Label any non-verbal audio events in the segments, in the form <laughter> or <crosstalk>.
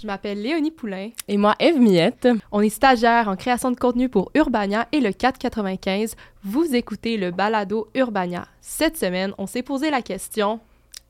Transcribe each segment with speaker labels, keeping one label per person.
Speaker 1: Je m'appelle Léonie Poulain.
Speaker 2: Et moi, Eve Miette.
Speaker 1: On est stagiaire en création de contenu pour Urbania et le 495. Vous écoutez le balado Urbania. Cette semaine, on s'est posé la question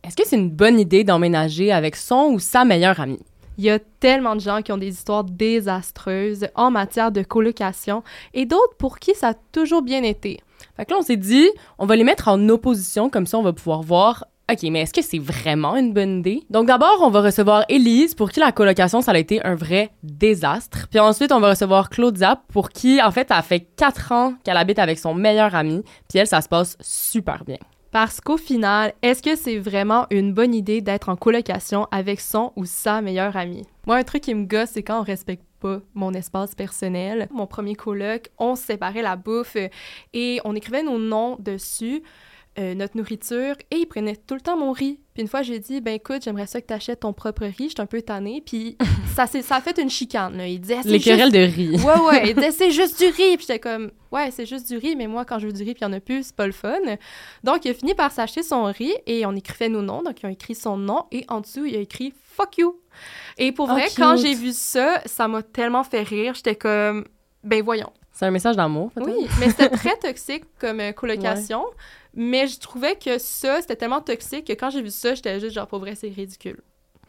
Speaker 2: Est-ce que c'est une bonne idée d'emménager avec son ou sa meilleure amie?
Speaker 1: Il y a tellement de gens qui ont des histoires désastreuses en matière de colocation et d'autres pour qui ça a toujours bien été.
Speaker 2: Fait que là, on s'est dit, on va les mettre en opposition, comme ça on va pouvoir voir OK, mais est-ce que c'est vraiment une bonne idée? Donc d'abord, on va recevoir Élise, pour qui la colocation, ça a été un vrai désastre. Puis ensuite, on va recevoir Claudia, pour qui, en fait, ça fait quatre ans qu'elle habite avec son meilleur ami. Puis elle, ça se passe super bien.
Speaker 1: Parce qu'au final, est-ce que c'est vraiment une bonne idée d'être en colocation avec son ou sa meilleure amie? Moi, un truc qui me gosse, c'est quand on respecte pas mon espace personnel. Mon premier coloc, on séparait la bouffe et on écrivait nos noms dessus. Euh, notre nourriture et il prenait tout le temps mon riz. Puis une fois, j'ai dit, ben écoute, j'aimerais ça que tu achètes ton propre riz. J'étais un peu tannée. Puis <laughs> ça, ça a fait une chicane. Là. Il disait,
Speaker 2: Les querelles de riz.
Speaker 1: Ouais, ouais. Il <laughs> disait, c'est juste du riz. Puis j'étais comme, ouais, c'est juste du riz, mais moi, quand je veux du riz, puis il n'y en a plus, c'est pas le fun. Donc, il a fini par s'acheter son riz et on écrivait nos noms. Donc, ils ont écrit son nom et en dessous, il a écrit fuck you. Et pour vrai, quand j'ai vu ça, ça m'a tellement fait rire. J'étais comme, ben voyons.
Speaker 2: C'est un message d'amour,
Speaker 1: Oui, mais c'était très toxique comme euh, colocation. Mais je trouvais que ça, c'était tellement toxique que quand j'ai vu ça, j'étais juste genre, pour vrai, c'est ridicule.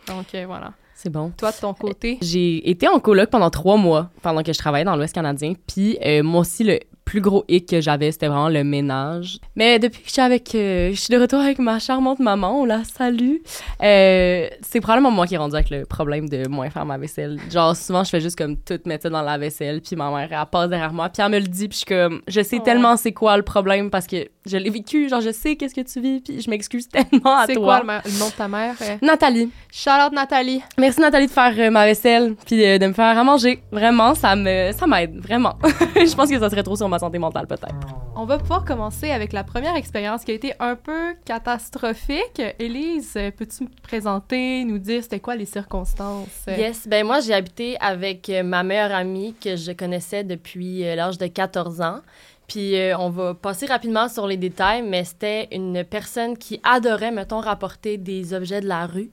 Speaker 1: Donc euh, voilà.
Speaker 2: C'est bon.
Speaker 1: Toi, de ton côté?
Speaker 2: J'ai été en coloc pendant trois mois, pendant que je travaillais dans l'Ouest canadien. Puis euh, moi aussi, le plus gros hic que j'avais, c'était vraiment le ménage. Mais depuis que je suis avec, euh, je suis de retour avec ma charmante maman, on la salue. Euh, c'est probablement moi qui ai rendu avec le problème de moins faire ma vaisselle. Genre souvent je fais juste comme tout mettre ça dans la vaisselle, puis ma mère elle passe derrière moi, puis elle me le dit, puis je suis comme, je sais tellement c'est quoi le problème parce que je l'ai vécu, genre je sais qu'est-ce que tu vis, puis je m'excuse <laughs> tellement à toi.
Speaker 1: C'est quoi le, nom de ta mère
Speaker 2: Nathalie.
Speaker 1: Charlotte Nathalie.
Speaker 2: Merci Nathalie de faire ma vaisselle, puis de me faire à manger. Vraiment, ça me, ça m'aide vraiment. <laughs> je pense que ça serait trop sur ma santé mentale, peut-être.
Speaker 1: On va pouvoir commencer avec la première expérience qui a été un peu catastrophique. Élise, peux-tu me présenter, nous dire c'était quoi les circonstances?
Speaker 3: Yes, ben moi j'ai habité avec euh, ma meilleure amie que je connaissais depuis euh, l'âge de 14 ans. Puis euh, on va passer rapidement sur les détails, mais c'était une personne qui adorait, mettons, rapporter des objets de la rue.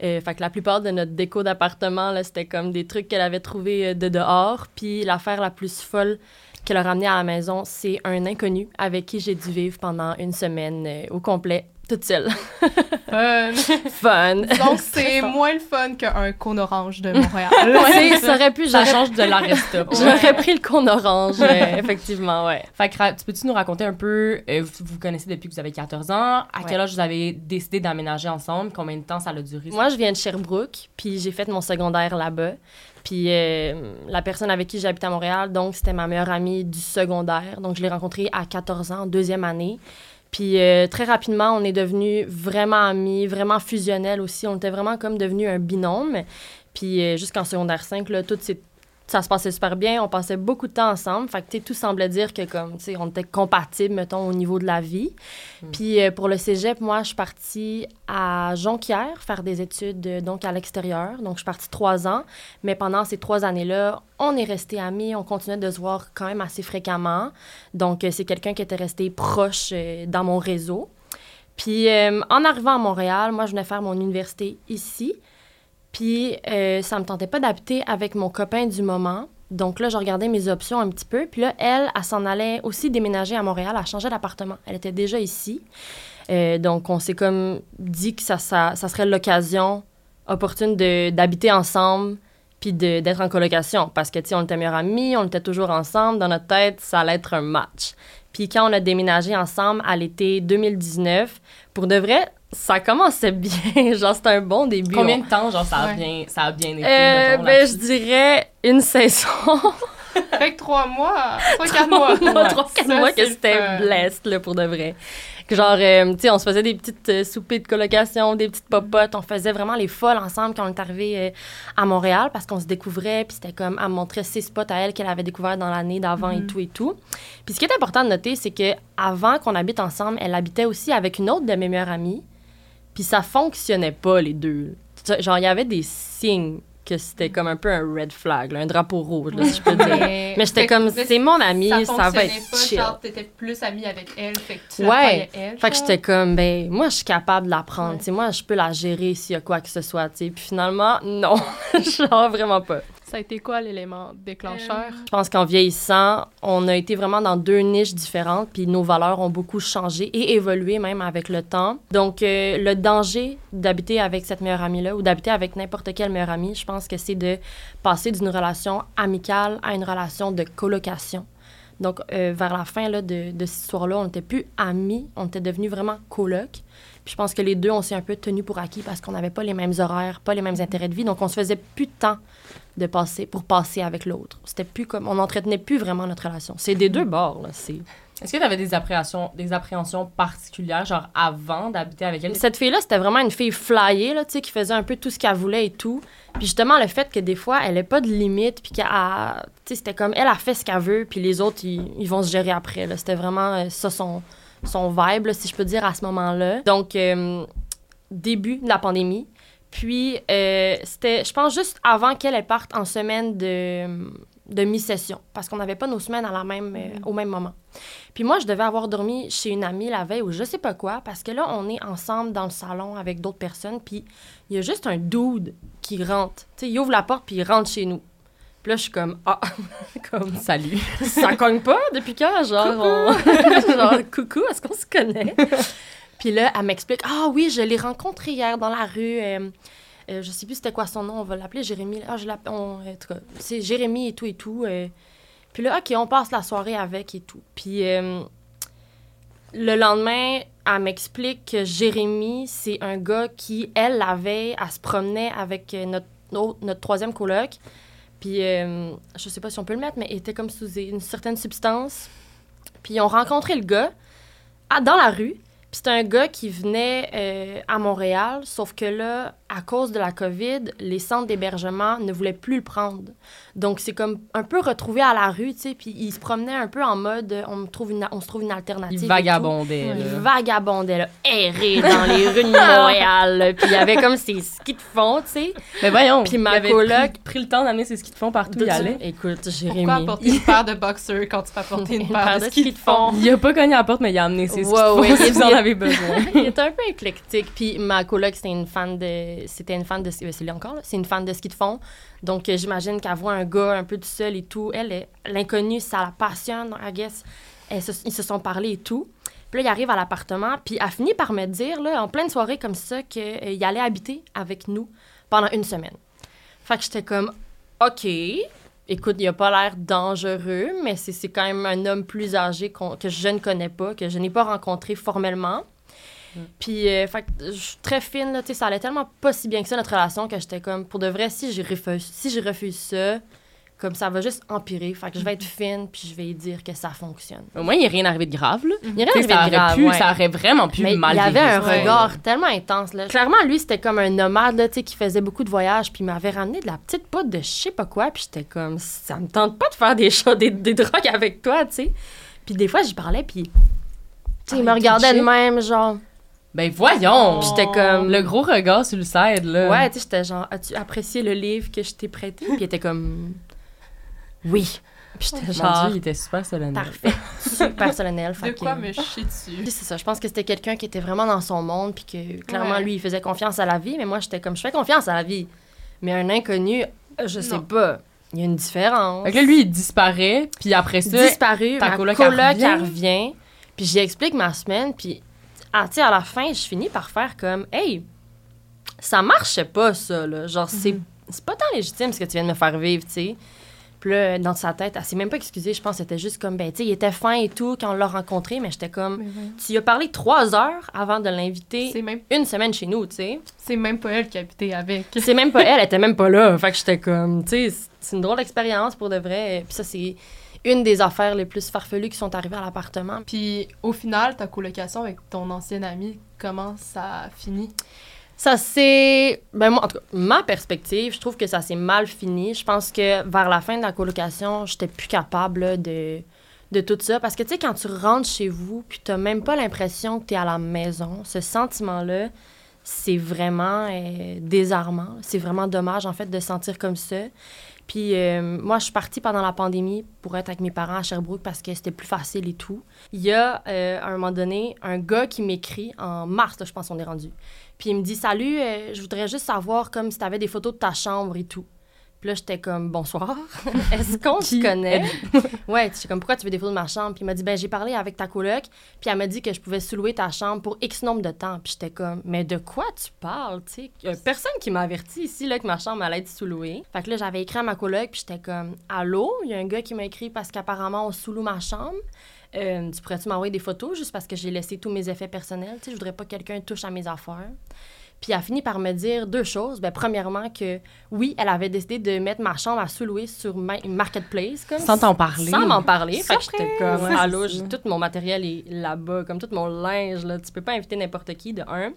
Speaker 3: fait que la plupart de notre déco d'appartement, c'était comme des trucs qu'elle avait trouvés de dehors. Puis l'affaire la plus folle qu'elle a ramené à la maison, c'est un inconnu avec qui j'ai dû vivre pendant une semaine euh, au complet, toute seule. <laughs>
Speaker 1: fun.
Speaker 3: fun.
Speaker 1: Donc, <laughs> c'est moins le fun qu'un cône orange de <laughs> Montréal.
Speaker 3: ouais, ça aurait pu...
Speaker 2: Ça change de la resta.
Speaker 3: J'aurais pris le cône orange, euh, effectivement, ouais.
Speaker 2: Fait que, tu peux-tu nous raconter un peu, euh, vous vous connaissez depuis que vous avez 14 ans, à quel âge vous avez décidé d'aménager ensemble, combien de temps ça a duré?
Speaker 3: Moi, je viens de Sherbrooke, puis j'ai fait mon secondaire là-bas. Puis euh, la personne avec qui j'habite à Montréal, donc c'était ma meilleure amie du secondaire. Donc je l'ai rencontrée à 14 ans, deuxième année. Puis euh, très rapidement, on est devenus vraiment amis, vraiment fusionnels aussi. On était vraiment comme devenus un binôme. Puis euh, jusqu'en secondaire 5, là, tout s'est ça se passait super bien. On passait beaucoup de temps ensemble. Fait que, tout semblait dire que, comme, tu sais, on était compatibles, mettons, au niveau de la vie. Hmm. Puis, euh, pour le cégep, moi, je suis partie à Jonquière faire des études, euh, donc, à l'extérieur. Donc, je suis partie trois ans. Mais pendant ces trois années-là, on est restés amis. On continuait de se voir quand même assez fréquemment. Donc, euh, c'est quelqu'un qui était resté proche dans mon réseau. Puis, en arrivant à Montréal, moi, je venais faire mon université ici. Puis euh, ça me tentait pas d'habiter avec mon copain du moment. Donc là, je regardais mes options un petit peu. Puis là, elle, elle, s'en allait aussi déménager à Montréal. Elle changeait d'appartement. Elle était déjà ici. Euh, donc on s'est comme dit que ça, ça, ça serait l'occasion opportune d'habiter ensemble puis d'être en colocation. Parce que, tu sais, on était meilleurs amis, on était toujours ensemble. Dans notre tête, ça allait être un match. Puis quand on a déménagé ensemble à l'été 2019, pour de vrai, ça commençait bien. <laughs> genre, c'était un bon début.
Speaker 2: Combien
Speaker 3: On-
Speaker 2: de temps, genre, ça a,
Speaker 1: Ouais.
Speaker 2: bien, ça a bien été?
Speaker 3: Euh,
Speaker 2: mettons,
Speaker 3: ben, je dirais une saison. <laughs>
Speaker 1: Fait que trois mois, trois, quatre mois.
Speaker 3: mois,
Speaker 1: Ouais.
Speaker 3: trois, quatre
Speaker 1: Ça,
Speaker 3: mois que c'était blessed, là, pour de vrai. Que Genre, euh, tu sais, on se faisait des petites euh, soupers de colocation, des petites popotes. On faisait vraiment les folles ensemble quand on est arrivé euh, à Montréal parce qu'on se découvrait. Puis c'était comme, elle me montrait ses spots à elle qu'elle avait découvert dans l'année d'avant et tout et tout. Puis ce qui est important de noter, c'est que avant qu'on habite ensemble, elle habitait aussi avec une autre de mes meilleures amies. Puis ça fonctionnait pas, les deux. Genre, il y avait des signes que c'était comme un peu un red flag, là, un drapeau rouge, là, si je peux dire.
Speaker 1: Mais, <laughs>
Speaker 3: Mais j'étais comme, c'est mon ami, ça, va être
Speaker 1: pas,
Speaker 3: chill.
Speaker 1: Genre, t'étais plus amie avec elle, fait que tu
Speaker 3: Ouais.
Speaker 1: elle.
Speaker 3: Fait que j'étais comme, ben, moi, je suis capable de la prendre.
Speaker 1: Ouais.
Speaker 3: Moi, je peux la gérer s'il y a quoi que ce soit, tu sais. Puis finalement, non. <laughs> Genre, vraiment pas.
Speaker 1: Ça a été quoi l'élément déclencheur?
Speaker 3: Je pense qu'en vieillissant, on a été vraiment dans deux niches différentes, puis nos valeurs ont beaucoup changé et évolué même avec le temps. Donc, euh, le danger d'habiter avec cette meilleure amie-là ou d'habiter avec n'importe quelle meilleure amie, je pense que c'est de passer d'une relation amicale à une relation de colocation. Donc, euh, vers la fin là, de, de cette histoire-là, on n'était plus amis, on était devenus vraiment colocs. Puis je pense que les deux, on s'est un peu tenus pour acquis parce qu'on n'avait pas les mêmes horaires, pas les mêmes intérêts de vie. Donc, on se faisait plus de temps de passer pour passer avec l'autre. C'était plus comme on n'entretenait plus vraiment notre relation. C'est des deux bords là, c'est
Speaker 2: Est-ce que tu avais des appréhensions, des appréhensions particulières, genre avant d'habiter avec elle?
Speaker 3: cette fille là, c'était vraiment une fille flyée là, tu sais qui faisait un peu tout ce qu'elle voulait et tout. Puis justement le fait que des fois elle ait pas de limite puis qu'elle tu c'était comme elle a fait ce qu'elle veut puis les autres ils, ils vont se gérer après là. C'était vraiment euh, ça son son vibe si je peux dire à ce moment-là. Donc euh, début de la pandémie. Puis, euh, c'était, je pense, juste avant qu'elle elle parte en semaine de, de mi-session, parce qu'on n'avait pas nos semaines à la même, euh, au même moment. Puis moi, je devais avoir dormi chez une amie la veille ou je sais pas quoi, parce que là, on est ensemble dans le salon avec d'autres personnes, puis il y a juste un dude qui rentre. Tu sais, il ouvre la porte, puis il rentre chez nous. Puis là, je suis comme, ah, <laughs> comme,
Speaker 2: Salut.
Speaker 3: ça cogne pas depuis quand? Genre, on- <laughs> genre coucou, est-ce qu'on se connaît? <laughs> Puis là, elle m'explique, ah oui, je l'ai rencontré hier dans la rue. euh, euh, je sais plus c'était quoi son nom, on va l'appeler Jérémy. Ah, je l'appelle, on- c'est Jérémy et tout et tout. euh. Puis là, OK, on passe la soirée avec et tout. Puis euh, le lendemain, elle m'explique que Jérémy, c'est un gars qui, elle, la veille, elle se promenait avec euh, notre, notre, troisième coloc. Puis, je sais pas si on peut le mettre, mais il était comme sous une certaine substance. Puis, ils ont rencontré le gars dans la rue. Puis, c'était un gars qui venait euh, à Montréal, sauf que là, à cause de la COVID, les centres d'hébergement ne voulaient plus le prendre. Donc, c'est comme un peu retrouvé à la rue, tu sais. Puis, il se promenait un peu en mode on, me trouve une, on se trouve une alternative.
Speaker 2: Il vagabondait,
Speaker 3: Il vagabondait, là, erré <laughs> dans les rues de Montréal. Puis il y avait comme ses skis de fond, tu sais.
Speaker 2: Mais voyons,
Speaker 3: Puis ma
Speaker 2: il avait
Speaker 3: coloc-
Speaker 2: pris, pris le temps d'amener ses skis de fond partout où il allait.
Speaker 3: Écoute,
Speaker 1: Pourquoi
Speaker 3: Jérémy.
Speaker 1: apporter une paire de boxers quand tu peux apporter <laughs> une, paire de skis de fond?
Speaker 2: Il a pas cogné à la porte, mais il a amené ses skis de fond <laughs>
Speaker 3: ouais,
Speaker 2: avez besoin. <laughs>
Speaker 3: il était un peu éclectique. Puis ma coloc, c'était une fan de. C'était une fan de. euh, C'est lui encore, là. C'est une fan de ski de fond. Donc euh, j'imagine qu'elle voit un gars un peu tout seul et tout. Elle, est- l'inconnu, ça la passionne, I guess. Ils se sont parlé et tout. Puis là, il arrive à l'appartement, puis elle finit par me dire, là, en pleine soirée comme ça, qu'il allait habiter avec nous pendant une semaine. Fait que j'étais comme, OK. Écoute, il a pas l'air dangereux, mais c'est quand même un homme plus âgé que je ne connais pas, que je n'ai pas rencontré formellement. Puis, euh, fait je suis très fine, là, tu sais, ça allait tellement pas si bien que ça, notre relation, que j'étais comme, pour de vrai, si je refuse, si je refuse ça, comme ça va juste empirer. Fait que je vais être fine, puis je vais dire que ça fonctionne.
Speaker 2: Au moins, il n'y a rien arrivé de grave, là.
Speaker 3: Il y a rien
Speaker 2: ça,
Speaker 3: de grave,
Speaker 2: pu,
Speaker 3: ouais.
Speaker 2: ça aurait vraiment pu
Speaker 3: Mais
Speaker 2: mal
Speaker 3: il avait un regard tellement intense. Là. Clairement, lui, c'était comme un nomade là, tu sais, qui faisait beaucoup de voyages. Puis il m'avait ramené de la petite poudre de je sais pas quoi. Puis j'étais comme, ça me tente pas de faire des, choses, des, des drogues avec toi, tu sais. Puis des fois, j'y parlais, puis tu sais, il me regardait de même, genre.
Speaker 2: Ben voyons!
Speaker 3: J'étais comme.
Speaker 2: Le gros regard sur le side, là.
Speaker 3: Ouais, tu sais, j'étais genre, as-tu apprécié le livre que je t'ai prêté? Puis il était comme, oui. Puis j'étais
Speaker 2: Mon
Speaker 3: genre,
Speaker 2: Dieu, il était super solennel.
Speaker 3: parfait, super solennel.
Speaker 1: De
Speaker 3: fait
Speaker 1: quoi
Speaker 3: que-
Speaker 1: me chier dessus?
Speaker 3: Puis c'est ça, je pense que c'était quelqu'un qui était vraiment dans son monde, puis que clairement,
Speaker 1: Ouais.
Speaker 3: lui, il faisait confiance à la vie, mais moi, j'étais comme, je fais confiance à la vie. Mais un inconnu, je sais
Speaker 1: Non.
Speaker 3: pas, il y a une différence.
Speaker 2: Fait que là, lui, il disparaît, puis après ça,
Speaker 3: disparu,
Speaker 2: ta
Speaker 3: ma
Speaker 2: coloc,
Speaker 3: coloc,
Speaker 2: revient.
Speaker 3: elle revient, puis j'y explique ma semaine, puis ah, tu sais, à la fin, je finis par faire comme, hey, ça marchait pas, ça, là. Genre, c'est. c'est pas tant légitime ce que tu viens de me faire vivre, tu sais. Puis là, dans sa tête, elle s'est même pas excusée. Je pense que c'était juste comme, ben, tu sais, il était fin et tout quand on l'a rencontré, mais j'étais comme, tu y as parlé trois heures avant de l'inviter
Speaker 1: C'est même,
Speaker 3: une semaine chez nous, tu sais.
Speaker 1: c'est même pas elle qui habitait avec. <laughs>
Speaker 3: C'est même pas elle, elle était même pas là. Fait que j'étais comme, tu sais, c'est une drôle d'expérience pour de vrai. Puis ça, c'est une des affaires les plus farfelues qui sont arrivées à l'appartement.
Speaker 1: Puis au final, ta colocation avec ton ancienne amie, comment ça a fini?
Speaker 3: Ça c'est ben moi en tout cas ma perspective, je trouve que ça s'est mal fini. Je pense que vers la fin de la colocation, j'étais plus capable de de tout ça parce que tu sais quand tu rentres chez vous puis t'as même pas l'impression que tu es à la maison, ce sentiment là, c'est vraiment euh, désarmant, c'est vraiment dommage en fait de se sentir comme ça. Puis euh, moi, je suis partie pendant la pandémie pour être avec mes parents à Sherbrooke parce que c'était plus facile et tout. Il y a, euh, à un moment donné, un gars qui m'écrit en mars, je pense qu'on est rendu. Puis il me dit Salut, euh, je voudrais juste savoir comme si tu avais des photos de ta chambre et tout. Puis là, j'étais comme Bonsoir. <laughs> Est-ce qu'on se connaît? Ouais, j'étais comme Pourquoi tu veux des photos de ma chambre? Puis il m'a dit Ben, j'ai parlé avec ta coloc. Puis elle m'a dit que je pouvais sous-louer ta chambre pour X nombre de temps. Puis j'étais comme Mais de quoi tu parles Tu sais, personne qui m'a averti ici là, que ma chambre allait être sous-louée. Fait que là, j'avais écrit à ma coloc. Puis j'étais comme Allô? Il y a un gars qui m'a écrit parce qu'apparemment, on sous-loue ma chambre. Euh, tu pourrais-tu m'envoyer des photos juste parce que j'ai laissé tous mes effets personnels? Tu sais, je voudrais pas que quelqu'un touche à mes affaires. Puis elle a fini par me dire deux choses. Ben, premièrement, que oui, elle avait décidé de mettre ma chambre à sous-louer sur ma- une marketplace. Comme
Speaker 2: Sans t'en parler.
Speaker 3: Sans m'en parler. Fait que j'étais comme, allô, tout mon matériel est là-bas, comme tout mon linge. Là. Tu peux pas inviter n'importe qui, de un.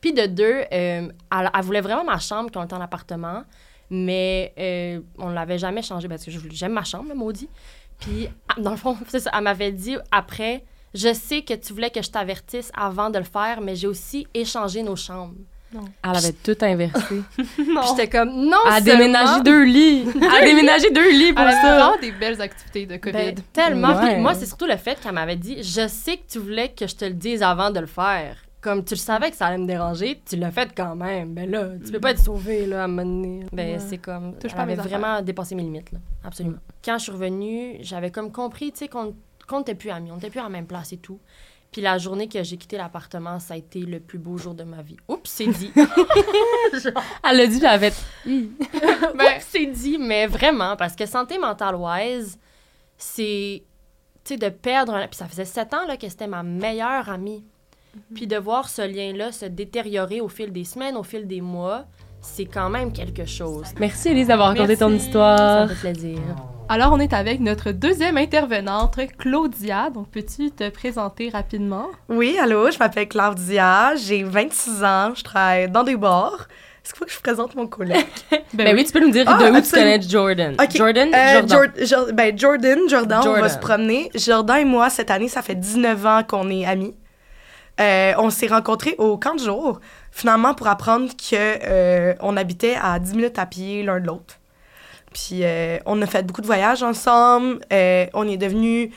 Speaker 3: Puis de deux, euh, elle, elle voulait vraiment ma chambre quand on était en appartement, mais euh, on l'avait jamais changé parce que j'aime ma chambre, le maudit. Puis, ah, dans le fond, <laughs> c'est ça, elle m'avait dit après, je sais que tu voulais que je t'avertisse avant de le faire, mais j'ai aussi échangé nos chambres.
Speaker 2: Elle avait tout inversé. <laughs>
Speaker 3: Puis j'étais comme, non,
Speaker 2: Elle a déménagé deux lits. Elle a déménagé deux lits pour
Speaker 1: Elle
Speaker 2: ça.
Speaker 1: vraiment des belles activités de COVID.
Speaker 3: Ben, tellement.
Speaker 2: Ouais.
Speaker 3: Puis moi, c'est surtout le fait qu'elle m'avait dit Je sais que tu voulais que je te le dise avant de le faire. Comme tu le savais que ça allait me déranger, tu l'as fait quand même. Ben là, tu peux pas être sauvé là, à un moment donné. Ben,
Speaker 1: Ouais.
Speaker 3: c'est comme.
Speaker 1: Touche
Speaker 3: elle avait vraiment dépassé mes limites, là. Absolument. Quand je suis revenue, j'avais comme compris, tu sais, qu'on qu'on n'était plus amis, on n'était plus à la même place et tout. Puis la journée que j'ai quitté l'appartement, ça a été le plus beau jour de ma vie. Oups, c'est dit. <laughs> <laughs>
Speaker 2: Elle l'a dit, elle avait. <laughs>
Speaker 3: ben, c'est dit, mais vraiment, parce que santé mentale wise, c'est, tu sais, de perdre un... Puis ça faisait sept ans, là, que c'était ma meilleure amie. Puis de voir ce lien-là se détériorer au fil des semaines, au fil des mois, c'est quand même quelque chose.
Speaker 2: Merci, Elise, d'avoir raconté ton.
Speaker 3: Ça
Speaker 2: histoire.
Speaker 3: me fait plaisir.
Speaker 1: Alors, on est avec notre deuxième intervenante, Claudia. Donc, peux-tu te présenter rapidement?
Speaker 4: Oui, allô, je m'appelle Claudia, j'ai 26 ans, je travaille dans des bars. Est-ce qu'il faut que je vous présente mon collègue? <laughs>
Speaker 2: Ben oui, tu peux nous dire
Speaker 4: Ah,
Speaker 2: de où tu connais Jordan. Jordan,
Speaker 4: euh,
Speaker 2: Jordan.
Speaker 4: Jor- Jor- ben, Jordan, Jordan, on
Speaker 2: Jordan.
Speaker 4: va se promener. Jordan et moi, cette année, ça fait 19 ans qu'on est amis. Euh, on s'est rencontrés au camp de jour, finalement, pour apprendre que euh, on habitait à 10 minutes à pied l'un de l'autre. Puis euh, on a fait beaucoup de voyages ensemble. euh, on est devenus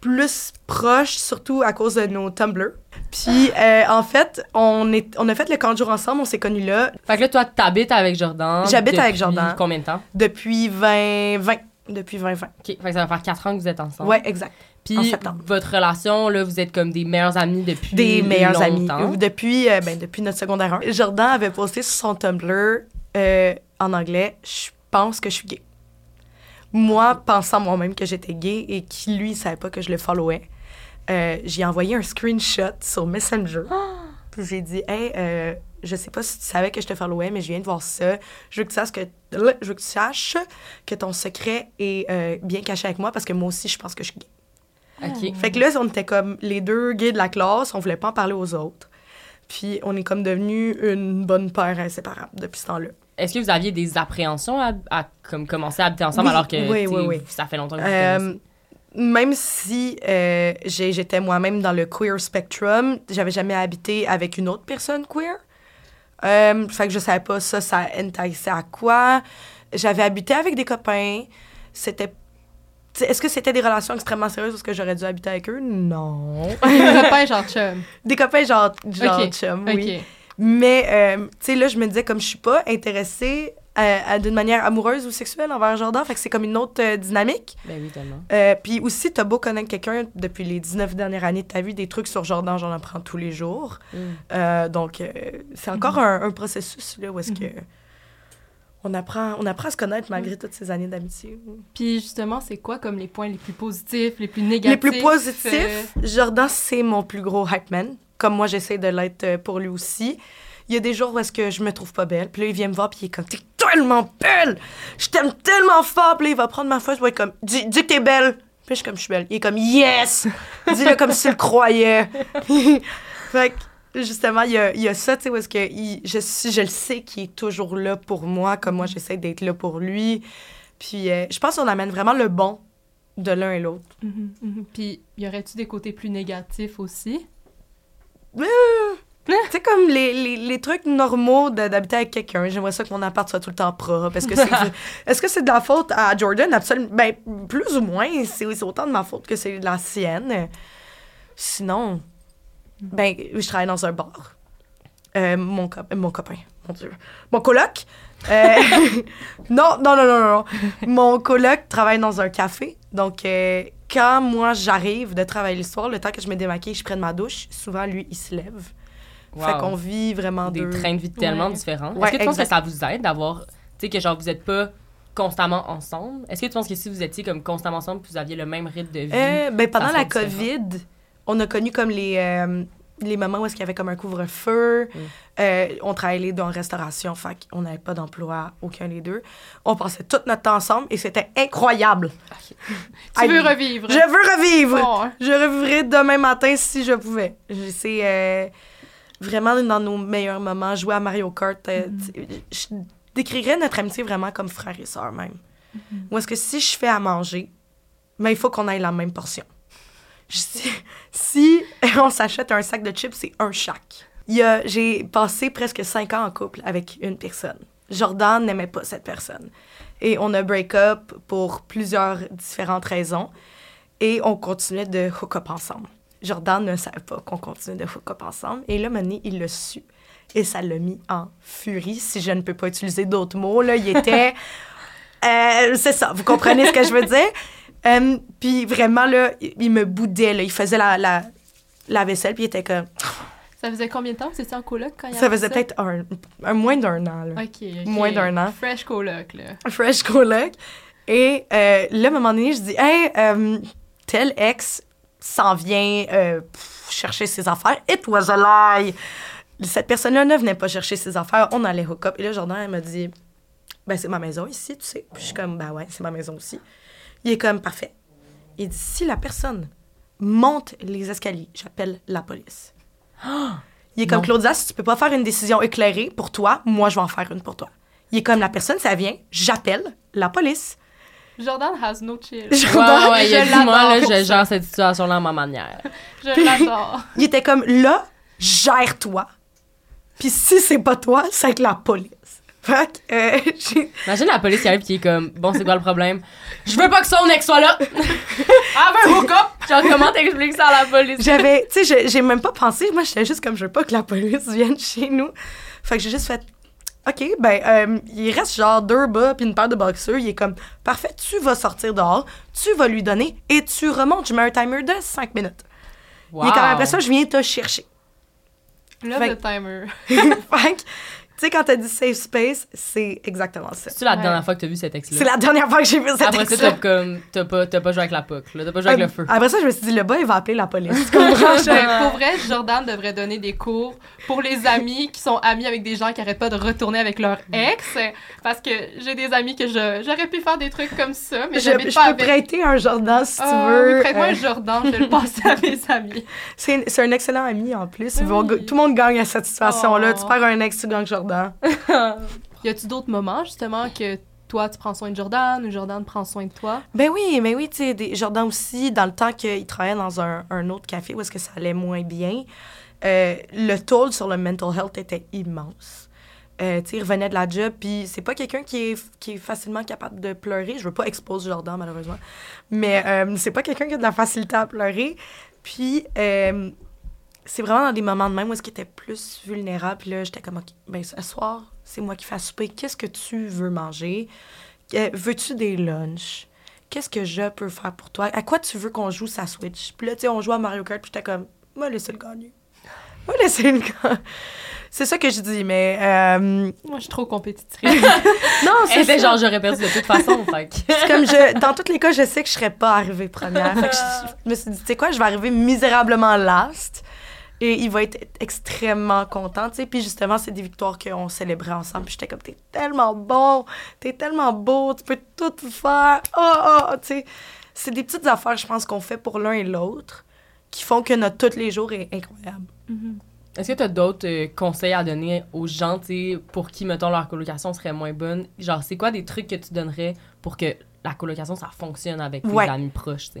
Speaker 4: plus proches, surtout à cause de nos Tumblr. Puis euh, en fait, on, est, on a fait le camp de jour ensemble, on s'est connus là
Speaker 2: Fait que là, toi, t'habites avec Jordan.
Speaker 4: J'habite avec
Speaker 2: depuis
Speaker 4: Jordan.
Speaker 2: Combien de temps?
Speaker 4: depuis 2020. Depuis 2020.
Speaker 2: OK. Fait que ça va faire quatre ans que vous êtes ensemble.
Speaker 4: Ouais, exact.
Speaker 2: Puis votre relation, là, vous êtes comme des meilleurs amis depuis
Speaker 4: des meilleurs amis depuis, euh, ben, depuis notre secondaire 1. Jordan avait posté sur son Tumblr euh, en anglais Je pense que je suis gay. Moi, pensant moi-même que j'étais gay et qui lui savait pas que je le followais, euh, j'ai envoyé un screenshot sur Messenger. Puis j'ai dit Hey, euh, je sais pas si tu savais que je te followais, mais je viens de voir ça. Je veux que tu saches que, je veux que, tu saches que ton secret est euh, bien caché avec moi parce que moi aussi, je pense que je suis gay.
Speaker 2: OK.
Speaker 4: Fait que là, on était comme les deux gays de la classe, on voulait pas en parler aux autres. Puis on est comme devenus une bonne paire inséparable depuis ce temps-là.
Speaker 2: Est-ce que vous aviez des appréhensions à, à comme commencer à habiter ensemble
Speaker 4: Oui,
Speaker 2: alors que
Speaker 4: oui, oui, oui.
Speaker 2: ça fait longtemps que vous
Speaker 4: Euh,
Speaker 2: connaissez?
Speaker 4: même si euh, j'étais moi-même dans le queer spectrum, j'avais jamais habité avec une autre personne queer. Euh, fait que je savais pas ça, ça intéressait à quoi. J'avais habité avec des copains. C'était. Est-ce que c'était des relations extrêmement sérieuses parce que j'aurais dû habiter avec eux? Non.
Speaker 1: Des copains genre chum. <laughs>
Speaker 4: des copains genre, genre
Speaker 1: Ok,
Speaker 4: chum, oui. Mais, euh, tu sais, là, je me disais, comme je suis pas intéressée à- d'une manière amoureuse ou sexuelle envers Jordan, fait que c'est comme une autre euh, dynamique.
Speaker 2: Ben oui, tellement.
Speaker 4: Euh, puis aussi, t'as beau connaître quelqu'un depuis les 19 dernières années de ta vie, des trucs sur Jordan, j'en apprends tous les jours.
Speaker 2: Mm.
Speaker 4: Euh, donc, euh, c'est encore un, un processus, là, où est-ce que on apprend, on apprend à se connaître malgré toutes ces années d'amitié.
Speaker 1: Puis justement, c'est quoi comme les points les plus positifs, les plus négatifs?
Speaker 4: Les plus positifs,
Speaker 1: euh,
Speaker 4: Jordan, c'est mon plus gros hype man. Comme moi, j'essaie de l'être euh, pour lui aussi. Il y a des jours où est-ce que je me trouve pas belle. Puis là, il vient me voir, puis il est comme, t'es tellement belle! Je t'aime tellement fort! Puis là, il va prendre ma feuille, il va comme, dis, que t'es belle! Puis je suis comme, je suis belle. Il est comme, yes! Dis-le comme s'il croyait. <laughs> fait que, justement, il y a, il y a ça, tu sais, où est-ce que je, je le sais qu'il est toujours là pour moi, comme moi, j'essaie d'être là pour lui. Puis euh, je pense qu'on amène vraiment le bon de l'un et l'autre.
Speaker 1: mhm, mhm. Puis y aurait-tu des côtés plus négatifs aussi?
Speaker 4: C'est comme les, les, les trucs normaux d'habiter avec quelqu'un. J'aimerais ça que mon appart soit tout le temps propre. Est-ce que c'est <laughs> est-ce que c'est de la faute à Jordan? Absolument. Ben, plus ou moins. C'est autant de ma faute que c'est de la sienne. Sinon, ben, je travaille dans un bar. Euh, mon, cop- mon copain, mon Dieu. Mon coloc. euh, <laughs> non, non, non, non, non. Mon coloc travaille dans un café. Donc, euh, quand moi, j'arrive de travailler le soir, le temps que je me démaquille, je prenne ma douche, souvent, lui, il se lève. Fait
Speaker 2: Wow.
Speaker 4: qu'on vit vraiment
Speaker 2: des
Speaker 4: deux.
Speaker 2: trains de vie tellement
Speaker 1: Ouais.
Speaker 2: différents.
Speaker 4: Ouais,
Speaker 2: Est-ce que tu penses que ça vous aide d'avoir, tu sais, que genre vous êtes pas constamment ensemble? Est-ce que tu penses que si vous étiez comme constamment ensemble, vous aviez le même rythme de vie?
Speaker 4: Euh, ben, pendant la
Speaker 2: différent?
Speaker 4: COVID, on a connu comme les, euh, les moments où est-ce qu'il y avait comme un couvre-feu.
Speaker 2: Mm.
Speaker 4: Euh, on travaillait les deux en restauration, fait qu'on n'avait pas d'emploi, aucun des deux. On passait tout notre temps ensemble et c'était incroyable. <laughs>
Speaker 1: Tu
Speaker 4: Hey,
Speaker 1: veux revivre?
Speaker 4: Je veux revivre!
Speaker 1: Bon, hein?
Speaker 4: Je revivrais demain matin si je pouvais. C'est euh, vraiment dans nos meilleurs moments. Jouer à Mario Kart, euh, tu- je décrirais notre amitié vraiment comme frère et sœur même. Ou est-ce que si je fais à manger, mais il faut qu'on ait la même portion. Je- Si, si <laughs> on s'achète un sac de chips, c'est un chaque. J'ai passé presque cinq ans en couple avec une personne. Jordan n'aimait pas cette personne. Et on a break-up pour plusieurs différentes raisons. Et on continuait de hook-up ensemble. Jordan ne savait pas qu'on continuait de hook-up ensemble. Et là, Mané, il l'a su. Et ça l'a mis en furie, si je ne peux pas utiliser d'autres mots. Là, il était... <laughs> Euh, c'est ça, vous comprenez ce que je veux dire? Euh, puis vraiment, là, il me boudait. Là. Il faisait la, la, la vaisselle, puis il était comme...
Speaker 1: Ça faisait combien de temps? Que vous étiez en coloc quand il y
Speaker 4: Ça faisait peut-être un, un moins d'un an. Là. Moins d'un an.
Speaker 1: Fresh coloc, là.
Speaker 4: fresh coloc. Et euh, là, à un moment donné, je dis, hey, euh, tel ex s'en vient euh, pff, chercher ses affaires. It was a lie. Cette personne-là ne venait pas chercher ses affaires. On allait hook up. Et là, Jordan, elle me dit, ben, c'est ma maison ici, tu sais. Puis je suis comme, ben ouais, c'est ma maison aussi. Il est comme, parfait. Il dit, si la personne monte les escaliers, j'appelle la police. Il est comme,
Speaker 2: Non.
Speaker 4: Claudia, si tu peux pas faire une décision éclairée pour toi, moi, je vais en faire une pour toi. Il est comme, la personne, ça vient, j'appelle la police.
Speaker 1: Jordan has no chill.
Speaker 2: Ouais, <laughs>
Speaker 4: Jordan,
Speaker 2: ouais, il a
Speaker 1: je
Speaker 2: dit, moi, là, je gère cette situation-là à ma manière. <laughs>
Speaker 1: Je l'adore. <laughs>
Speaker 4: Il était comme, là, gère-toi. Puis si c'est pas toi, c'est avec la police. Fait que, euh, <laughs>
Speaker 2: Imagine la police qui arrive qui est comme, bon, c'est quoi le problème? Je veux pas que son ex soit là! ah, ben, hook-up! Genre, comment t'expliques ça à la police?
Speaker 4: j'avais, tu sais, j'ai- même pas pensé. Moi, j'étais juste comme, je veux pas que la police vienne chez nous. Fait que j'ai juste fait, OK, ben, euh, il reste genre deux bas puis une paire de boxeurs. Il est comme, parfait, tu vas sortir dehors, tu vas lui donner et tu remontes. Je mets un timer de cinq minutes. Il est comme, après ça, je viens te chercher.
Speaker 1: Love
Speaker 4: Fait-
Speaker 1: the timer. <laughs>
Speaker 4: fait que, tu sais, quand t'as dit safe space, c'est exactement ça.
Speaker 2: C'est la
Speaker 1: Ouais.
Speaker 2: dernière fois que t'as vu cet ex-là?
Speaker 4: C'est la dernière fois que j'ai vu cette
Speaker 2: Après ça, t'as comme, t'as pas, t'as pas joué avec la POC, là. T'as pas joué avec
Speaker 4: Euh,
Speaker 2: le feu.
Speaker 4: Après ça, je me suis dit, le bas, il va appeler la police. <laughs>
Speaker 1: Pour vrai, Jordan devrait donner des cours pour les amis qui sont amis avec des gens qui arrêtent pas de retourner avec leur ex. Parce que j'ai des amis que je, j'aurais pu faire des trucs comme ça, mais
Speaker 4: je,
Speaker 1: j'habite
Speaker 4: je
Speaker 1: pas
Speaker 4: peux
Speaker 1: avec.
Speaker 4: prêter un Jordan si tu
Speaker 1: Ah,
Speaker 4: veux.
Speaker 1: oui, prête-moi
Speaker 4: Euh,
Speaker 1: un Jordan, je vais le <laughs> passer à mes amis.
Speaker 4: c'est, c'est un excellent ami en plus.
Speaker 1: Oui.
Speaker 4: tout le monde gagne à cette situation-là.
Speaker 1: Oh.
Speaker 4: Tu perds un ex, tu gagnes Jordan. <laughs>
Speaker 1: Y a-tu d'autres moments, justement, que toi, tu prends soin de Jordan ou Jordan prend soin de toi?
Speaker 4: Ben oui, mais oui, tu sais, des- Jordan aussi, dans le temps qu'il travaillait dans un, un autre café où est-ce que ça allait moins bien, euh, le toll sur le mental health était immense. Euh, tu sais, il revenait de la job, puis c'est pas quelqu'un qui est, qui est facilement capable de pleurer. Je veux pas exposer Jordan, malheureusement. Mais euh, c'est pas quelqu'un qui a de la facilité à pleurer. Puis, c'est vraiment dans des moments de même où est-ce qu'il était plus vulnérable. Puis là, j'étais comme, OK, ben ce soir, c'est moi qui fais à souper. Qu'est-ce que tu veux manger? Euh, Veux-tu des lunchs? Qu'est-ce que je peux faire pour toi? À quoi tu veux qu'on joue sa Switch? Puis là, tu sais, on joue à Mario Kart, puis j'étais comme, moi, laissez le gagner. Moi, laissez le gagner. C'est ça que je dis, mais. euh,
Speaker 1: Moi, je suis trop compétitrice. <laughs>
Speaker 4: non, c'est ça.
Speaker 2: genre, j'aurais perdu de toute façon. <laughs> fait que-
Speaker 4: C'est comme je. Dans tous les cas, je sais que je serais pas arrivée première. Fait que je, je me suis dit, tu sais quoi, je vais arriver misérablement last. Et il va être extrêmement content, tu sais. Puis justement, c'est des victoires qu'on célébrait ensemble. Puis j'étais comme, t'es tellement bon, t'es tellement beau, tu peux tout faire. Oh, oh, tu sais. C'est des petites affaires, je pense, qu'on fait pour l'un et l'autre qui font que notre tous les jours est incroyable.
Speaker 2: Est-ce que tu as d'autres euh, conseils à donner aux gens, tu sais, pour qui, mettons, leur colocation serait moins bonne? Genre, c'est quoi des trucs que tu donnerais pour que la colocation, ça fonctionne avec tes
Speaker 4: Ouais.
Speaker 2: amis proches, sais?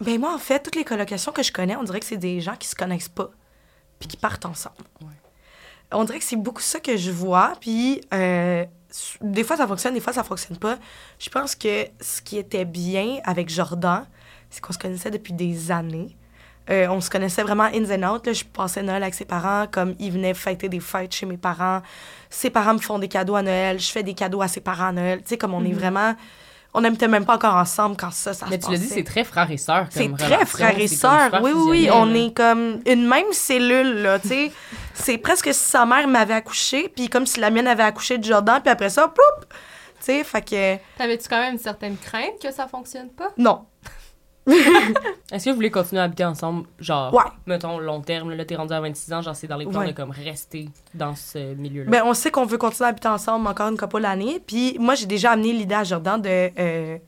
Speaker 4: Ben moi, en fait, toutes les colocations que je connais, on dirait que c'est des gens qui se connaissent pas, puis qui partent ensemble. On dirait que c'est beaucoup ça que je vois, puis euh, des fois ça fonctionne, des fois ça fonctionne pas. Je pense que ce qui était bien avec Jordan, c'est qu'on se connaissait depuis des années. Euh, on se connaissait vraiment ins and out. Là. Je passais Noël avec ses parents, comme ils venaient fêter des fêtes chez mes parents. Ses parents me font des cadeaux à Noël, je fais des cadeaux à ses parents à Noël. Tu sais, comme on est vraiment... On n'était même pas encore ensemble quand ça, ça.
Speaker 2: Mais
Speaker 4: se
Speaker 2: tu l'as dit, c'est très frère et sœur.
Speaker 4: C'est très frères et
Speaker 2: super
Speaker 4: Oui, oui, oui. On est comme une même cellule, là, tu sais. <laughs> c'est presque si sa mère m'avait accouché, puis comme si la mienne avait accouché de Jordan, puis après ça, ploup! Tu sais, fait que...
Speaker 1: T'avais-tu quand même une certaine crainte que ça fonctionne pas?
Speaker 4: Non. <laughs> <laughs>
Speaker 2: Est-ce que vous voulez continuer à habiter ensemble, genre,
Speaker 4: Ouais.
Speaker 2: mettons, long terme, là, t'es rendu à 26 ans, genre, c'est dans les plans
Speaker 4: Ouais.
Speaker 2: de, comme, rester dans ce milieu-là?
Speaker 4: Ben, on sait qu'on veut continuer à habiter ensemble encore une couple d'années. Puis moi, j'ai déjà amené l'idée à Jordan de euh,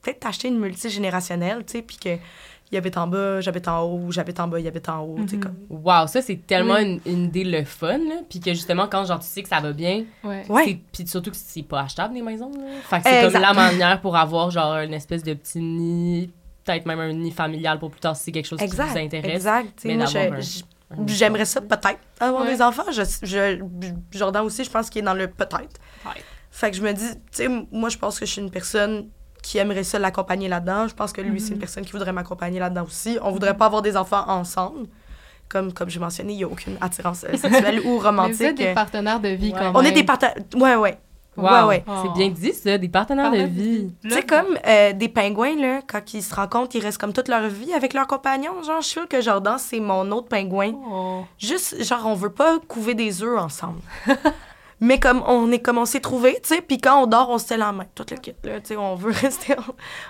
Speaker 4: peut-être t'acheter une multigénérationnelle, tu sais, puis que il habite en bas, j'habite en haut, j'habite en bas, il habite en haut, tu sais, comme...
Speaker 2: Wow, ça, c'est tellement
Speaker 1: Oui.
Speaker 2: une, une idée le fun. Puis que justement, quand genre, tu sais que ça va bien,
Speaker 1: Ouais.
Speaker 2: Puis surtout que c'est pas achetable, des maisons, là. Fait que c'est comme la manière pour avoir, genre, une espèce de petit nid, peut-être même un nid familial pour plus tard si c'est quelque chose qui vous intéresse.
Speaker 4: exact.
Speaker 2: Mais
Speaker 4: moi, je-
Speaker 2: un-
Speaker 4: j'aimerais ça peut-être avoir
Speaker 1: Ouais.
Speaker 4: des enfants. Je, je- Jordan aussi, je pense qu'il est dans le peut-être.
Speaker 1: Ouais.
Speaker 4: Fait que je me dis, tu sais, moi, je pense que je suis une personne qui aimerait ça l'accompagner là-dedans. Je pense que lui,
Speaker 1: Mhm.
Speaker 4: c'est une personne qui voudrait m'accompagner là-dedans aussi. On voudrait pas avoir des enfants ensemble. Comme, comme j'ai mentionné, il n'y a aucune attirance euh, sexuelle <laughs> ou
Speaker 1: Mais vous êtes
Speaker 4: romantique.
Speaker 1: des partenaires de vie
Speaker 2: Ouais.
Speaker 1: quand même.
Speaker 4: On est des partenaires. Ouais, ouais.
Speaker 2: Wow,
Speaker 4: Ouais, ouais.
Speaker 1: Oh.
Speaker 2: C'est bien dit, ça, des partenaires de vie.
Speaker 4: Tu sais, comme euh, des pingouins, là, quand ils se rencontrent, ils restent comme toute leur vie avec leur compagnon. Genre, je suis sûre que Jordan, c'est mon autre pingouin.
Speaker 1: Oh.
Speaker 4: Juste, genre, on veut pas couver des œufs ensemble. <laughs> Mais comme on est comme on s'est trouvé, tu sais, puis quand on dort, on se tient la main, tout le kit, là, tu sais, on veut <laughs> rester,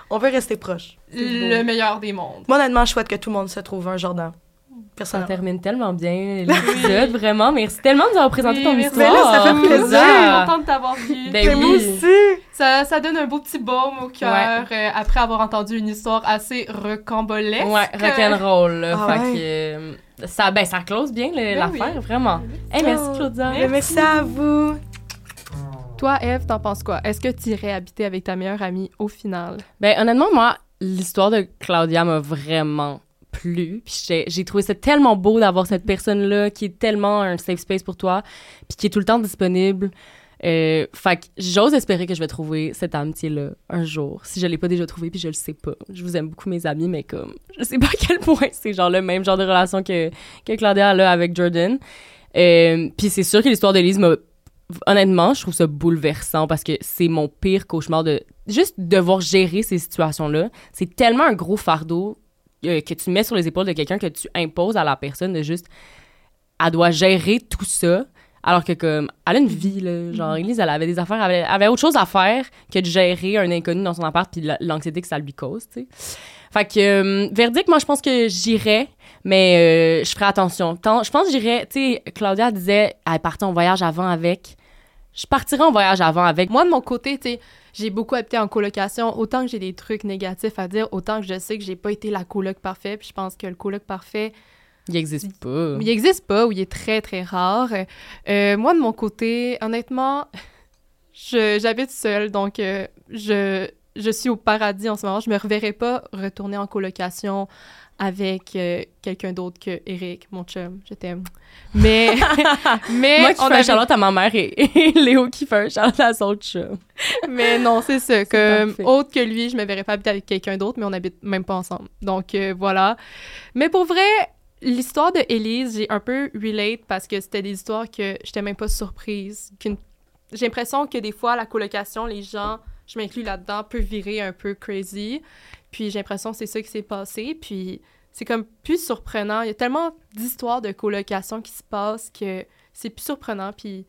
Speaker 4: on veut rester proche.
Speaker 1: Le meilleur des mondes.
Speaker 4: Moi, honnêtement, je souhaite que tout le monde se trouve un Jordan.
Speaker 2: Ça
Speaker 4: Personnellement.
Speaker 2: termine tellement bien <laughs> l'épisode, vraiment. Merci tellement de nous avoir présenté
Speaker 1: Oui,
Speaker 2: ton
Speaker 1: merci.
Speaker 2: histoire.
Speaker 4: Mais là, ça fait
Speaker 1: Je
Speaker 4: plaisir.
Speaker 1: suis contente de t'avoir vu.
Speaker 2: Ben oui.
Speaker 4: moi aussi!
Speaker 1: Ça, ça donne un beau petit baume au cœur euh, après avoir entendu une histoire assez recambolesque.
Speaker 2: Ouais, rock'n'roll.
Speaker 4: Ah
Speaker 2: fait
Speaker 4: ouais.
Speaker 2: que, euh, ça, ben, ça close bien
Speaker 1: Ben
Speaker 2: l'affaire,
Speaker 1: oui.
Speaker 2: vraiment. Hey, merci. Claudia.
Speaker 4: Mais Merci à vous!
Speaker 1: Toi, Eve, t'en penses quoi? Est-ce que tu irais habiter avec ta meilleure amie au final?
Speaker 2: Ben, honnêtement, moi, l'histoire de Claudia m'a vraiment plu. Puis j'ai- trouvé ça tellement beau d'avoir cette personne-là qui est tellement un safe space pour toi, puis qui est tout le temps disponible. Euh, fait que j'ose espérer que je vais trouver cette amitié-là un jour. Si je l'ai pas déjà trouvé, puis je le sais pas. Je vous aime beaucoup, mes amis, mais comme, je sais pas à quel point <laughs> c'est genre le même genre de relation que, que Claudia a là avec Jordan. Euh, puis c'est sûr que l'histoire d'Elise m'a honnêtement, je trouve ça bouleversant parce que c'est mon pire cauchemar de juste devoir gérer ces situations-là. C'est tellement un gros fardeau euh, que tu mets sur les épaules de quelqu'un que tu imposes à la personne de juste elle doit gérer tout ça alors que comme elle a une vie là, genre Elise elle avait des affaires elle avait, elle avait autre chose à faire que de gérer un inconnu dans son appart puis la- l'anxiété que ça lui cause, tu sais. Fait que euh, verdict moi je pense que j'irais mais euh, je ferai attention. Tant- je pense que j'irais, tu sais Claudia disait elle partait en voyage avant avec je partirais en voyage avant avec.
Speaker 1: Moi, de mon côté, tu sais, j'ai beaucoup habité en colocation. Autant que j'ai des trucs négatifs à dire, autant que je sais que j'ai pas été la coloc parfaite. Puis je pense que le coloc parfait,
Speaker 2: Il existe pas.
Speaker 1: il existe pas ou il est très, très rare. Euh, moi, de mon côté, honnêtement, <laughs> je- j'habite seule. Donc, euh, je, je suis au paradis en ce moment. Je me reverrai pas retourner en colocation avec euh, quelqu'un d'autre que Eric, mon chum. Je t'aime. Mais, <laughs> mais
Speaker 2: Moi qui
Speaker 1: on
Speaker 2: fais
Speaker 1: avait-
Speaker 2: Charlotte à ma mère et, <laughs> et Léo qui fait un Charlotte à son chum.
Speaker 1: Mais non, c'est ça. Comme autre que lui, je me verrais pas habiter avec quelqu'un d'autre, mais on habite même pas ensemble. Donc euh, voilà. Mais pour vrai, l'histoire de Elise, j'ai un peu relate parce que c'était des histoires que j'étais même pas surprise. J'ai l'impression que des fois, la colocation, les gens, je m'inclus là-dedans, peuvent virer un peu crazy. Puis j'ai l'impression que c'est ça qui s'est passé. Puis c'est comme plus surprenant. Il y a tellement d'histoires de colocation qui se passent que c'est plus surprenant. Puis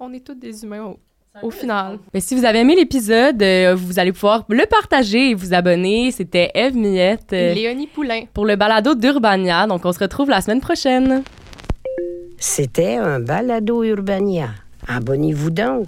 Speaker 1: on est tous des humains au, au final.
Speaker 2: Mais si vous avez aimé l'épisode, euh, vous allez pouvoir le partager et vous abonner. C'était Eve Millette euh,
Speaker 1: Et Léonie Poulain.
Speaker 2: pour le balado d'Urbania. Donc, on se retrouve la semaine prochaine.
Speaker 5: C'était un balado Urbania. Abonnez-vous donc.